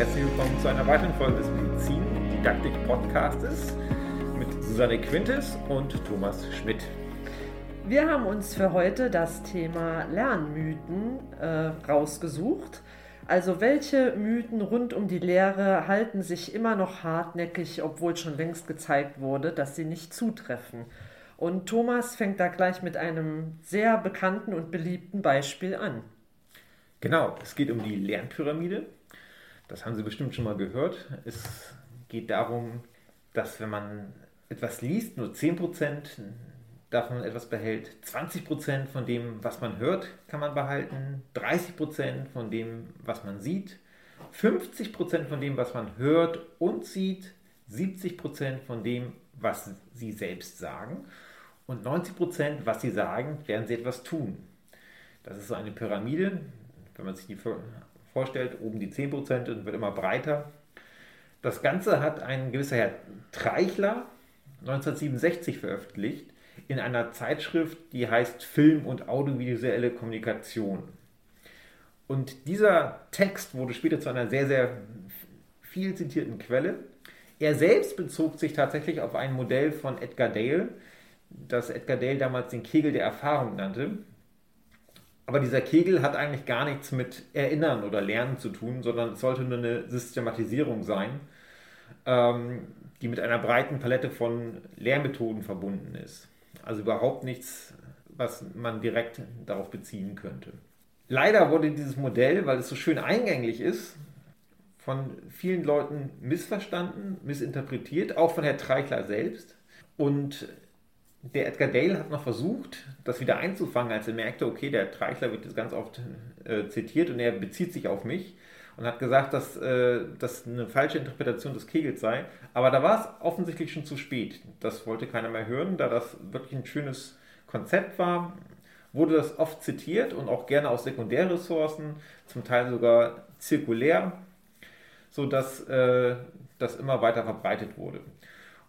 herzlich willkommen zu einer weiteren Folge des Medizin Didaktik Podcastes mit Susanne Quintes und Thomas Schmidt. Wir haben uns für heute das Thema Lernmythen äh, rausgesucht. Also welche Mythen rund um die Lehre halten sich immer noch hartnäckig, obwohl schon längst gezeigt wurde, dass sie nicht zutreffen. Und Thomas fängt da gleich mit einem sehr bekannten und beliebten Beispiel an. Genau, es geht um die Lernpyramide. Das haben Sie bestimmt schon mal gehört. Es geht darum, dass wenn man etwas liest, nur 10% davon etwas behält, 20% von dem, was man hört, kann man behalten, 30% von dem, was man sieht, 50% von dem, was man hört und sieht, 70% von dem, was sie selbst sagen und 90%, was sie sagen, werden sie etwas tun. Das ist so eine Pyramide, wenn man sich die vorstellt, oben die 10% und wird immer breiter. Das Ganze hat ein gewisser Herr Treichler 1967 veröffentlicht in einer Zeitschrift, die heißt Film und audiovisuelle Kommunikation. Und dieser Text wurde später zu einer sehr, sehr viel zitierten Quelle. Er selbst bezog sich tatsächlich auf ein Modell von Edgar Dale, das Edgar Dale damals den Kegel der Erfahrung nannte. Aber dieser Kegel hat eigentlich gar nichts mit Erinnern oder Lernen zu tun, sondern es sollte nur eine Systematisierung sein, ähm, die mit einer breiten Palette von Lehrmethoden verbunden ist. Also überhaupt nichts, was man direkt darauf beziehen könnte. Leider wurde dieses Modell, weil es so schön eingänglich ist, von vielen Leuten missverstanden, missinterpretiert, auch von Herrn Treichler selbst. Und der Edgar Dale hat noch versucht, das wieder einzufangen, als er merkte, okay, der Treichler wird jetzt ganz oft äh, zitiert und er bezieht sich auf mich und hat gesagt, dass äh, das eine falsche Interpretation des Kegels sei. Aber da war es offensichtlich schon zu spät. Das wollte keiner mehr hören, da das wirklich ein schönes Konzept war. Wurde das oft zitiert und auch gerne aus Sekundärressourcen, zum Teil sogar zirkulär, sodass äh, das immer weiter verbreitet wurde.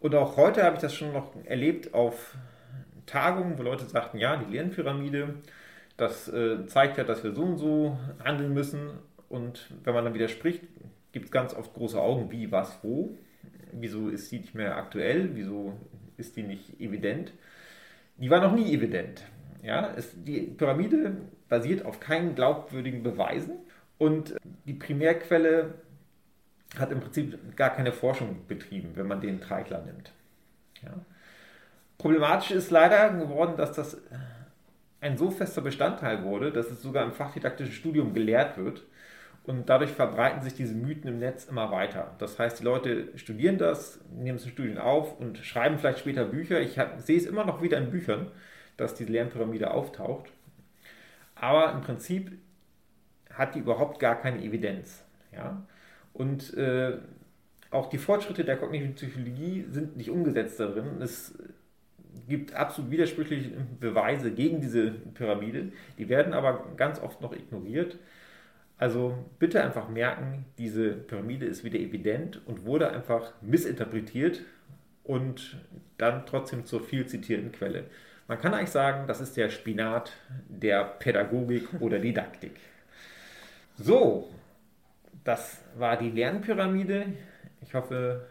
Und auch heute habe ich das schon noch erlebt auf Tagungen, wo Leute sagten, ja, die Lernpyramide, das äh, zeigt ja, dass wir so und so handeln müssen. Und wenn man dann widerspricht, gibt es ganz oft große Augen, wie, was, wo. Wieso ist die nicht mehr aktuell? Wieso ist die nicht evident? Die war noch nie evident. Ja, es, die Pyramide basiert auf keinen glaubwürdigen Beweisen und die Primärquelle hat im Prinzip gar keine Forschung betrieben, wenn man den Treichler nimmt. Ja. Problematisch ist leider geworden, dass das ein so fester Bestandteil wurde, dass es sogar im fachdidaktischen Studium gelehrt wird. Und dadurch verbreiten sich diese Mythen im Netz immer weiter. Das heißt, die Leute studieren das, nehmen es in Studien auf und schreiben vielleicht später Bücher. Ich hab, sehe es immer noch wieder in Büchern, dass diese Lernpyramide auftaucht. Aber im Prinzip hat die überhaupt gar keine Evidenz. Ja? Und äh, auch die Fortschritte der kognitiven Psychologie sind nicht umgesetzt darin. Es gibt absolut widersprüchliche Beweise gegen diese Pyramide. Die werden aber ganz oft noch ignoriert. Also bitte einfach merken, diese Pyramide ist wieder evident und wurde einfach missinterpretiert und dann trotzdem zur viel zitierten Quelle. Man kann eigentlich sagen, das ist der Spinat der Pädagogik oder Didaktik. So, das war die Lernpyramide. Ich hoffe,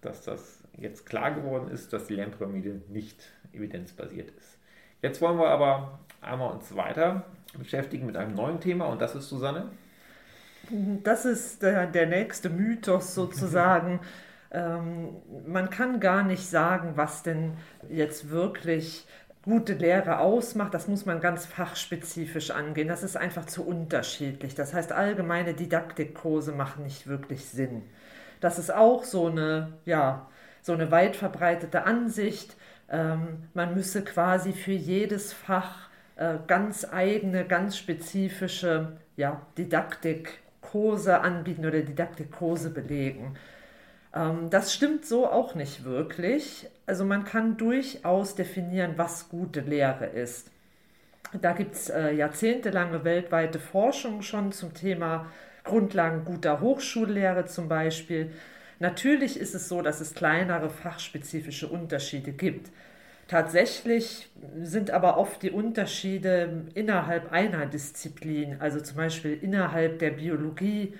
dass das jetzt klar geworden ist, dass die Lernpyramide nicht evidenzbasiert ist. Jetzt wollen wir aber einmal uns weiter beschäftigen mit einem neuen Thema und das ist Susanne. Das ist der, der nächste Mythos sozusagen. ähm, man kann gar nicht sagen, was denn jetzt wirklich gute Lehre ausmacht, das muss man ganz fachspezifisch angehen. Das ist einfach zu unterschiedlich. Das heißt, allgemeine Didaktikkurse machen nicht wirklich Sinn. Das ist auch so eine, ja, so eine weit verbreitete Ansicht. Ähm, man müsse quasi für jedes Fach äh, ganz eigene, ganz spezifische ja, Didaktikkurse anbieten oder Didaktikkurse belegen. Ähm, das stimmt so auch nicht wirklich. Also man kann durchaus definieren, was gute Lehre ist. Da gibt es äh, jahrzehntelange weltweite Forschung schon zum Thema Grundlagen guter Hochschullehre zum Beispiel. Natürlich ist es so, dass es kleinere fachspezifische Unterschiede gibt. Tatsächlich sind aber oft die Unterschiede innerhalb einer Disziplin, also zum Beispiel innerhalb der Biologie,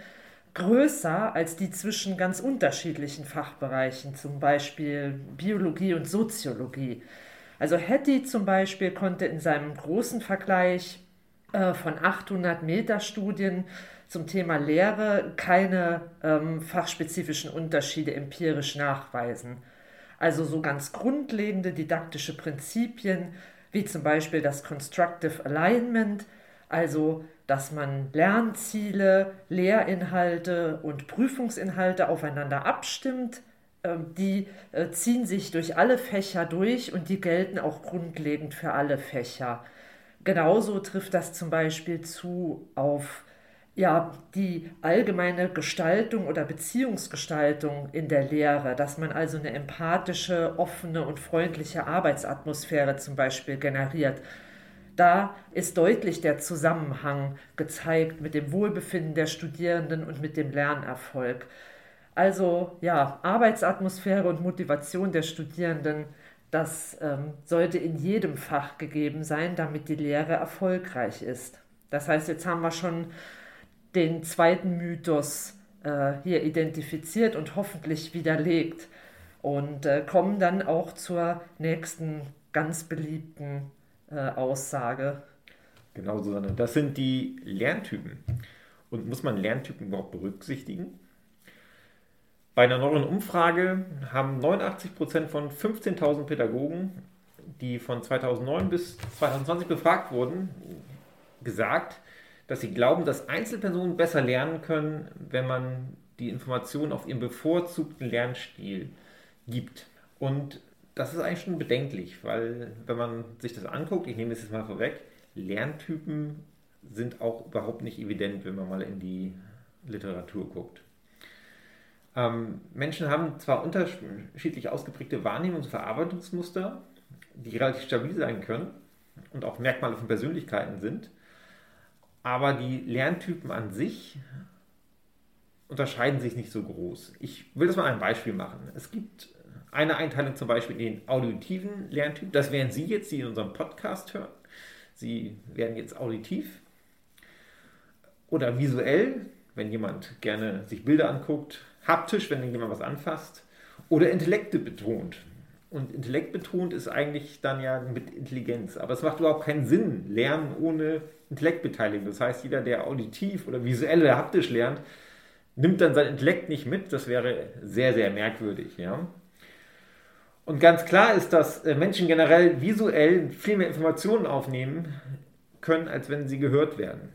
größer als die zwischen ganz unterschiedlichen Fachbereichen, zum Beispiel Biologie und Soziologie. Also Hattie zum Beispiel konnte in seinem großen Vergleich äh, von 800 Meter Studien zum Thema Lehre keine ähm, fachspezifischen Unterschiede empirisch nachweisen. Also so ganz grundlegende didaktische Prinzipien wie zum Beispiel das Constructive Alignment, also dass man Lernziele, Lehrinhalte und Prüfungsinhalte aufeinander abstimmt. Ähm, die äh, ziehen sich durch alle Fächer durch und die gelten auch grundlegend für alle Fächer. Genauso trifft das zum Beispiel zu auf ja, die allgemeine Gestaltung oder Beziehungsgestaltung in der Lehre, dass man also eine empathische, offene und freundliche Arbeitsatmosphäre zum Beispiel generiert. Da ist deutlich der Zusammenhang gezeigt mit dem Wohlbefinden der Studierenden und mit dem Lernerfolg. Also ja, Arbeitsatmosphäre und Motivation der Studierenden, das ähm, sollte in jedem Fach gegeben sein, damit die Lehre erfolgreich ist. Das heißt, jetzt haben wir schon den zweiten Mythos äh, hier identifiziert und hoffentlich widerlegt und äh, kommen dann auch zur nächsten ganz beliebten äh, Aussage. Genau, Susanne. Das sind die Lerntypen. Und muss man Lerntypen überhaupt berücksichtigen? Bei einer neuen Umfrage haben 89 Prozent von 15.000 Pädagogen, die von 2009 bis 2020 befragt wurden, gesagt, dass sie glauben, dass Einzelpersonen besser lernen können, wenn man die Informationen auf ihren bevorzugten Lernstil gibt. Und das ist eigentlich schon bedenklich, weil wenn man sich das anguckt, ich nehme es jetzt mal vorweg, Lerntypen sind auch überhaupt nicht evident, wenn man mal in die Literatur guckt. Ähm, Menschen haben zwar unterschiedlich ausgeprägte Wahrnehmungs- und Verarbeitungsmuster, die relativ stabil sein können und auch Merkmale von Persönlichkeiten sind, aber die Lerntypen an sich unterscheiden sich nicht so groß. Ich will das mal ein Beispiel machen. Es gibt eine Einteilung zum Beispiel in den auditiven Lerntyp. Das wären Sie jetzt, die in unserem Podcast hören. Sie werden jetzt auditiv oder visuell, wenn jemand gerne sich Bilder anguckt, haptisch, wenn jemand was anfasst oder Intellekte betont. Und Intellekt betont ist eigentlich dann ja mit Intelligenz. Aber es macht überhaupt keinen Sinn, Lernen ohne Intellektbeteiligung. Das heißt, jeder, der auditiv oder visuell oder haptisch lernt, nimmt dann sein Intellekt nicht mit. Das wäre sehr, sehr merkwürdig. Ja? Und ganz klar ist, dass äh, Menschen generell visuell viel mehr Informationen aufnehmen können, als wenn sie gehört werden.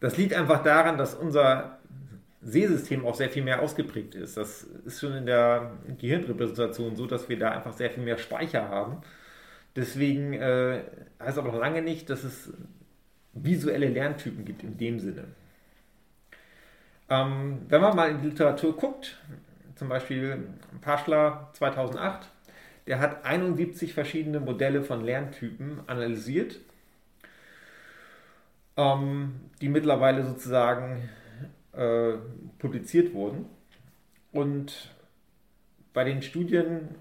Das liegt einfach daran, dass unser Sehsystem auch sehr viel mehr ausgeprägt ist. Das ist schon in der Gehirnrepräsentation so, dass wir da einfach sehr viel mehr Speicher haben. Deswegen äh, heißt aber noch lange nicht, dass es visuelle Lerntypen gibt in dem Sinne. Ähm, wenn man mal in die Literatur guckt, zum Beispiel Paschler 2008, der hat 71 verschiedene Modelle von Lerntypen analysiert, ähm, die mittlerweile sozusagen äh, publiziert wurden. Und bei den Studien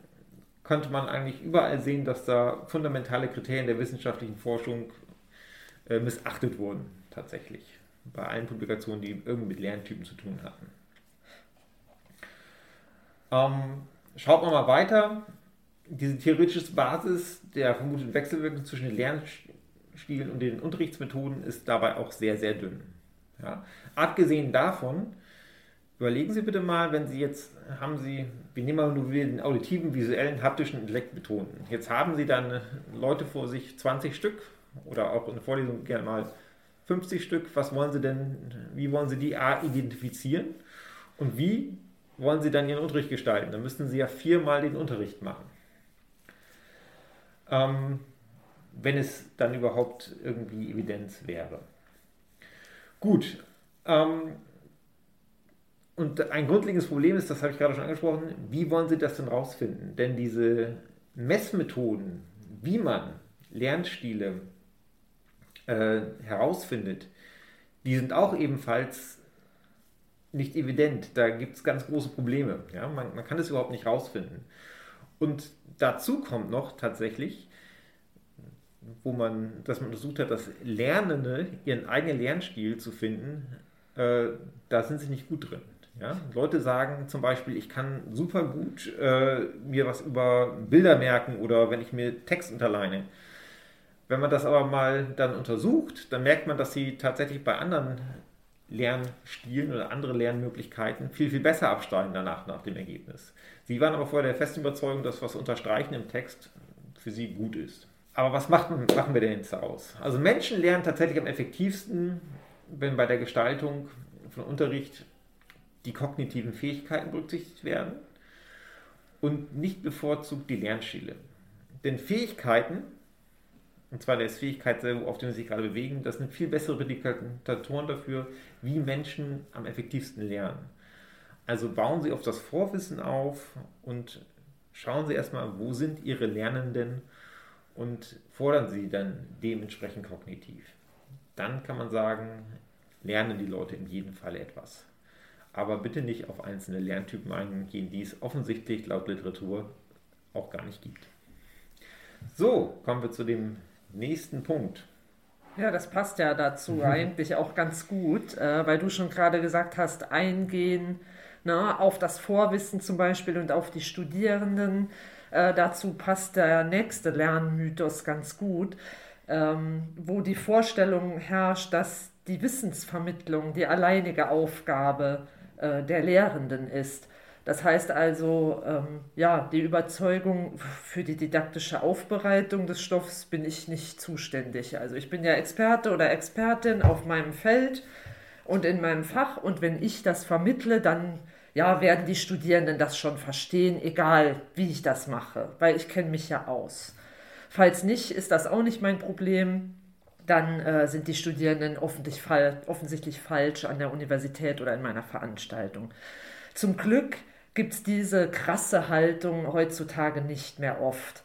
konnte man eigentlich überall sehen, dass da fundamentale Kriterien der wissenschaftlichen Forschung äh, missachtet wurden, tatsächlich. Bei allen Publikationen, die irgendwie mit Lerntypen zu tun hatten. Ähm, schaut man mal weiter. Diese theoretische Basis der vermuteten Wechselwirkung zwischen den Lernstilen und den Unterrichtsmethoden ist dabei auch sehr, sehr dünn. Ja. Abgesehen davon, überlegen Sie bitte mal, wenn Sie jetzt haben Sie, wir nehmen mal nur den auditiven, visuellen, haptischen Intellekt betonten. Jetzt haben Sie dann Leute vor sich, 20 Stück oder auch in der Vorlesung gerne mal 50 Stück. Was wollen Sie denn, wie wollen Sie die A identifizieren und wie wollen Sie dann Ihren Unterricht gestalten? Dann müssten Sie ja viermal den Unterricht machen. Ähm, wenn es dann überhaupt irgendwie Evidenz wäre. Gut. Ähm, und ein grundlegendes Problem ist, das habe ich gerade schon angesprochen, wie wollen Sie das denn rausfinden? Denn diese Messmethoden, wie man Lernstile äh, herausfindet, die sind auch ebenfalls nicht evident. Da gibt es ganz große Probleme. Ja? Man, man kann es überhaupt nicht rausfinden. Und dazu kommt noch tatsächlich, wo man, dass man untersucht hat, dass Lernende ihren eigenen Lernstil zu finden, äh, da sind sie nicht gut drin. Ja? Leute sagen zum Beispiel, ich kann super gut äh, mir was über Bilder merken oder wenn ich mir Text unterleine. Wenn man das aber mal dann untersucht, dann merkt man, dass sie tatsächlich bei anderen Lernstilen oder andere Lernmöglichkeiten viel, viel besser absteigen danach nach dem Ergebnis. Sie waren aber vorher der festen Überzeugung, dass was unterstreichen im Text für sie gut ist. Aber was machen, machen wir denn jetzt aus? Also Menschen lernen tatsächlich am effektivsten, wenn bei der Gestaltung von Unterricht die kognitiven Fähigkeiten berücksichtigt werden und nicht bevorzugt die Lernstile. Denn Fähigkeiten, und zwar der Fähigkeit, auf der sie sich gerade bewegen, das sind viel bessere Prädikatoren dafür, wie Menschen am effektivsten lernen. Also bauen Sie auf das Vorwissen auf und schauen Sie erstmal, wo sind Ihre Lernenden und fordern Sie dann dementsprechend kognitiv. Dann kann man sagen, lernen die Leute in jedem Fall etwas. Aber bitte nicht auf einzelne Lerntypen eingehen, die es offensichtlich laut Literatur auch gar nicht gibt. So, kommen wir zu dem nächsten Punkt. Ja, das passt ja dazu mhm. eigentlich auch ganz gut, äh, weil du schon gerade gesagt hast, eingehen na, ne, auf das Vorwissen zum Beispiel und auf die Studierenden. Äh, dazu passt der nächste Lernmythos ganz gut, ähm, wo die Vorstellung herrscht, dass die Wissensvermittlung die alleinige Aufgabe äh, der Lehrenden ist. Das heißt also, ähm, ja, die Überzeugung für die didaktische Aufbereitung des Stoffs bin ich nicht zuständig. Also ich bin ja Experte oder Expertin auf meinem Feld und in meinem Fach und wenn ich das vermittle, dann ja, werden die Studierenden das schon verstehen, egal wie ich das mache, weil ich kenne mich ja aus. Falls nicht, ist das auch nicht mein Problem. Dann äh, sind die Studierenden offensichtlich falsch an der Universität oder in meiner Veranstaltung. Zum Glück gibt es diese krasse Haltung heutzutage nicht mehr oft.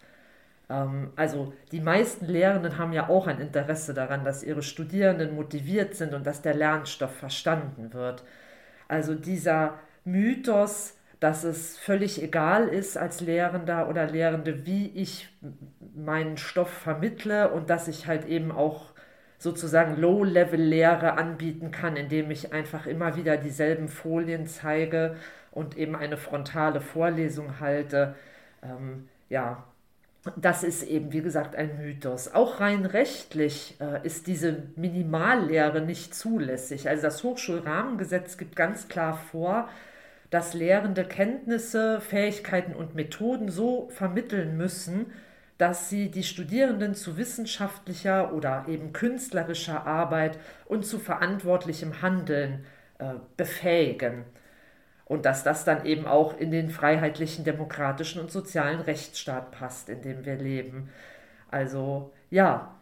Ähm, also die meisten Lehrenden haben ja auch ein Interesse daran, dass ihre Studierenden motiviert sind und dass der Lernstoff verstanden wird. Also dieser Mythos, dass es völlig egal ist als Lehrender oder Lehrende, wie ich meinen Stoff vermittle und dass ich halt eben auch sozusagen Low-Level-Lehre anbieten kann, indem ich einfach immer wieder dieselben Folien zeige und eben eine frontale Vorlesung halte. Ähm, ja, das ist eben, wie gesagt, ein Mythos. Auch rein rechtlich äh, ist diese Minimallehre nicht zulässig. Also das Hochschulrahmengesetz gibt ganz klar vor, dass Lehrende Kenntnisse, Fähigkeiten und Methoden so vermitteln müssen, dass sie die Studierenden zu wissenschaftlicher oder eben künstlerischer Arbeit und zu verantwortlichem Handeln äh, befähigen. Und dass das dann eben auch in den freiheitlichen, demokratischen und sozialen Rechtsstaat passt, in dem wir leben. Also ja,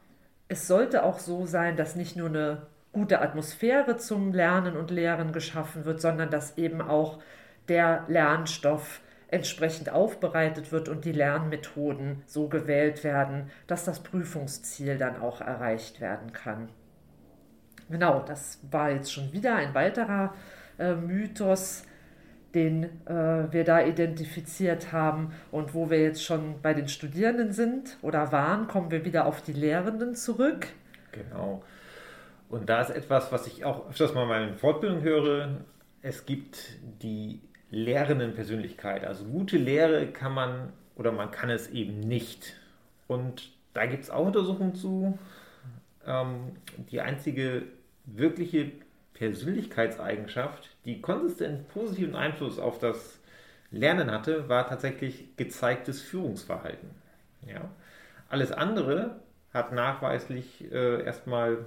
es sollte auch so sein, dass nicht nur eine gute Atmosphäre zum Lernen und Lehren geschaffen wird, sondern dass eben auch der Lernstoff entsprechend aufbereitet wird und die Lernmethoden so gewählt werden, dass das Prüfungsziel dann auch erreicht werden kann. Genau, das war jetzt schon wieder ein weiterer äh, Mythos, den äh, wir da identifiziert haben. Und wo wir jetzt schon bei den Studierenden sind oder waren, kommen wir wieder auf die Lehrenden zurück. Genau. Und da ist etwas, was ich auch öfters mal in meinen Fortbildungen höre. Es gibt die lehrenden Persönlichkeit. Also gute Lehre kann man oder man kann es eben nicht. Und da gibt es auch Untersuchungen zu. Ähm, die einzige wirkliche Persönlichkeitseigenschaft, die konsistent positiven Einfluss auf das Lernen hatte, war tatsächlich gezeigtes Führungsverhalten. Ja? Alles andere hat nachweislich äh, erstmal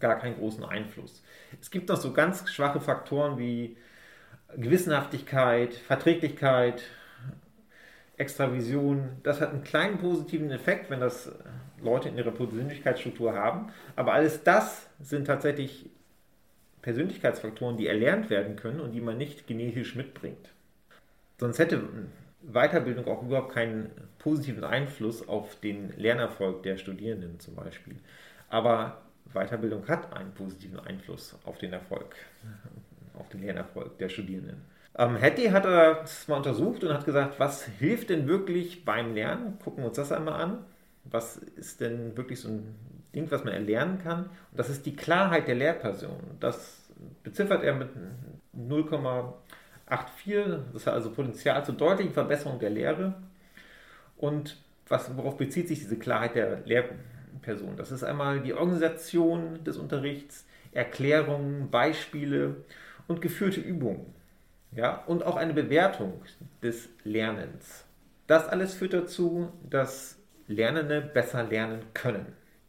gar keinen großen Einfluss. Es gibt noch so ganz schwache Faktoren wie Gewissenhaftigkeit, Verträglichkeit, Extravision, das hat einen kleinen positiven Effekt, wenn das Leute in ihrer Persönlichkeitsstruktur haben. Aber alles das sind tatsächlich Persönlichkeitsfaktoren, die erlernt werden können und die man nicht genetisch mitbringt. Sonst hätte Weiterbildung auch überhaupt keinen positiven Einfluss auf den Lernerfolg der Studierenden zum Beispiel. Aber Weiterbildung hat einen positiven Einfluss auf den Erfolg auf den Lernerfolg der Studierenden. Ähm, Hattie hat das mal untersucht und hat gesagt, was hilft denn wirklich beim Lernen? Gucken wir uns das einmal an. Was ist denn wirklich so ein Ding, was man erlernen kann? Und das ist die Klarheit der Lehrperson. Das beziffert er mit 0,84. Das hat also Potenzial zur deutlichen Verbesserung der Lehre. Und was, worauf bezieht sich diese Klarheit der Lehrperson? Das ist einmal die Organisation des Unterrichts, Erklärungen, Beispiele und geführte Übungen. Ja, und auch eine Bewertung des Lernens. Das alles führt dazu, dass Lernende besser lernen können.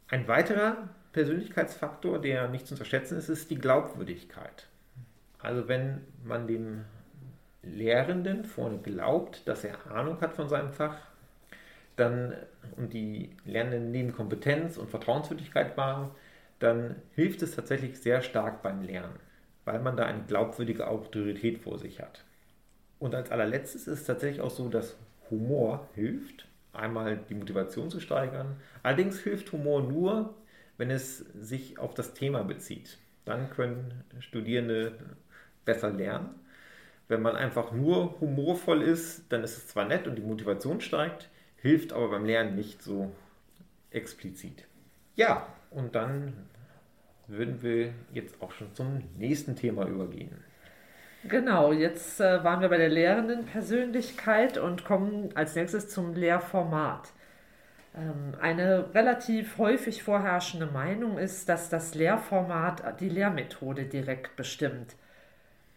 Ein weiterer Persönlichkeitsfaktor, der nicht zu unterschätzen ist, ist die Glaubwürdigkeit. Also wenn man dem Lehrenden vorne glaubt, dass er Ahnung hat von seinem Fach, dann und die Lernenden neben Kompetenz und Vertrauenswürdigkeit wahren, dann hilft es tatsächlich sehr stark beim Lernen, weil man da eine glaubwürdige Autorität vor sich hat. Und als allerletztes ist es tatsächlich auch so, dass Humor hilft, einmal die Motivation zu steigern. Allerdings hilft Humor nur, wenn es sich auf das Thema bezieht. Dann können Studierende besser lernen. Wenn man einfach nur humorvoll ist, dann ist es zwar nett und die Motivation steigt, hilft aber beim Lernen nicht so explizit. Ja, und dann würden wir jetzt auch schon zum nächsten Thema übergehen. Genau, jetzt äh, waren wir bei der lehrenden Persönlichkeit und kommen als nächstes zum Lehrformat. Ähm, eine relativ häufig vorherrschende Meinung ist, dass das Lehrformat die Lehrmethode direkt bestimmt.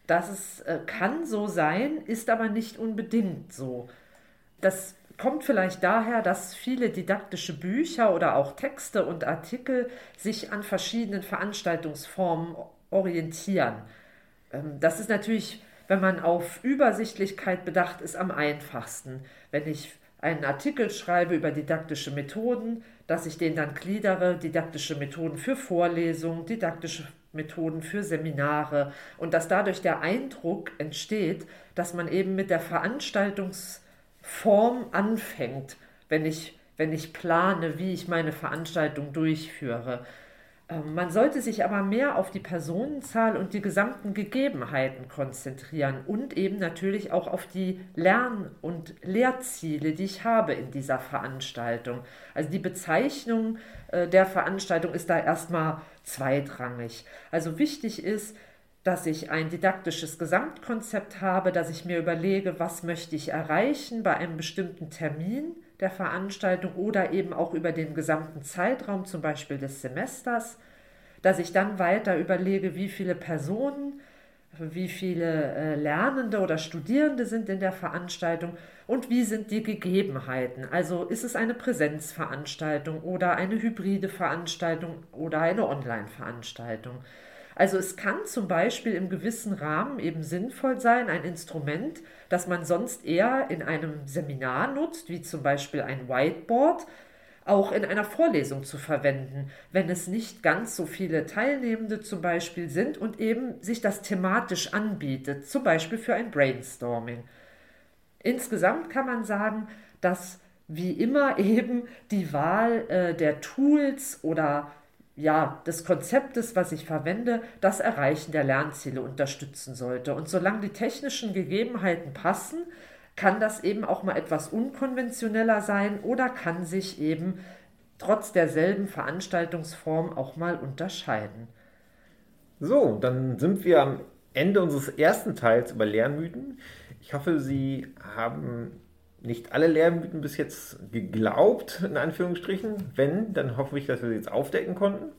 Das ist, äh, kann so sein, ist aber nicht unbedingt so. Das kommt vielleicht daher, dass viele didaktische Bücher oder auch Texte und Artikel sich an verschiedenen Veranstaltungsformen orientieren. Ähm, das ist natürlich, wenn man auf Übersichtlichkeit bedacht ist, am einfachsten. Wenn ich einen Artikel schreibe über didaktische Methoden, dass ich den dann gliedere, didaktische Methoden für Vorlesungen, didaktische Methoden für Seminare und dass dadurch der Eindruck entsteht, dass man eben mit der Veranstaltungsform anfängt, wenn ich, wenn ich plane, wie ich meine Veranstaltung durchführe. Ähm, man sollte sich aber mehr auf die Personenzahl und die gesamten Gegebenheiten konzentrieren und eben natürlich auch auf die Lern- und Lehrziele, die ich habe in dieser Veranstaltung. Also die Bezeichnung äh, der Veranstaltung ist da erstmal zweitrangig. Also wichtig ist, dass ich ein didaktisches Gesamtkonzept habe, dass ich mir überlege, was möchte ich erreichen bei einem bestimmten Termin der Veranstaltung oder eben auch über den gesamten Zeitraum, zum Beispiel des Semesters, dass ich dann weiter überlege, wie viele Personen, wie viele äh, Lernende oder Studierende sind in der Veranstaltung und wie sind die Gegebenheiten. Also ist es eine Präsenzveranstaltung oder eine hybride Veranstaltung oder eine Online-Veranstaltung. Also es kann zum Beispiel im gewissen Rahmen eben sinnvoll sein, ein Instrument, das man sonst eher in einem Seminar nutzt, wie zum Beispiel ein Whiteboard, auch in einer Vorlesung zu verwenden, wenn es nicht ganz so viele Teilnehmende zum Beispiel sind und eben sich das thematisch anbietet, zum Beispiel für ein Brainstorming. Insgesamt kann man sagen, dass wie immer eben die Wahl äh, der Tools oder ja, des Konzeptes, was ich verwende, das Erreichen der Lernziele unterstützen sollte. Und solange die technischen Gegebenheiten passen, kann das eben auch mal etwas unkonventioneller sein oder kann sich eben trotz derselben Veranstaltungsform auch mal unterscheiden. So, dann sind wir am Ende unseres ersten Teils über Lernmythen. Ich hoffe, Sie haben nicht alle Lehrmythen bis jetzt geglaubt, in Anführungsstrichen. Wenn, dann hoffe ich, dass wir sie jetzt aufdecken konnten.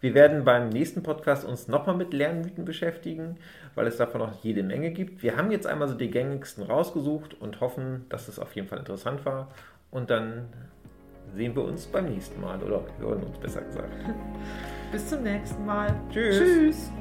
Wir werden beim nächsten Podcast uns nochmal mit Lernmythen beschäftigen, weil es davon noch jede Menge gibt. Wir haben jetzt einmal so die gängigsten rausgesucht und hoffen, dass es auf jeden Fall interessant war. Und dann sehen wir uns beim nächsten Mal oder hören uns besser gesagt. Bis zum nächsten Mal. Tschüss. Tschüss.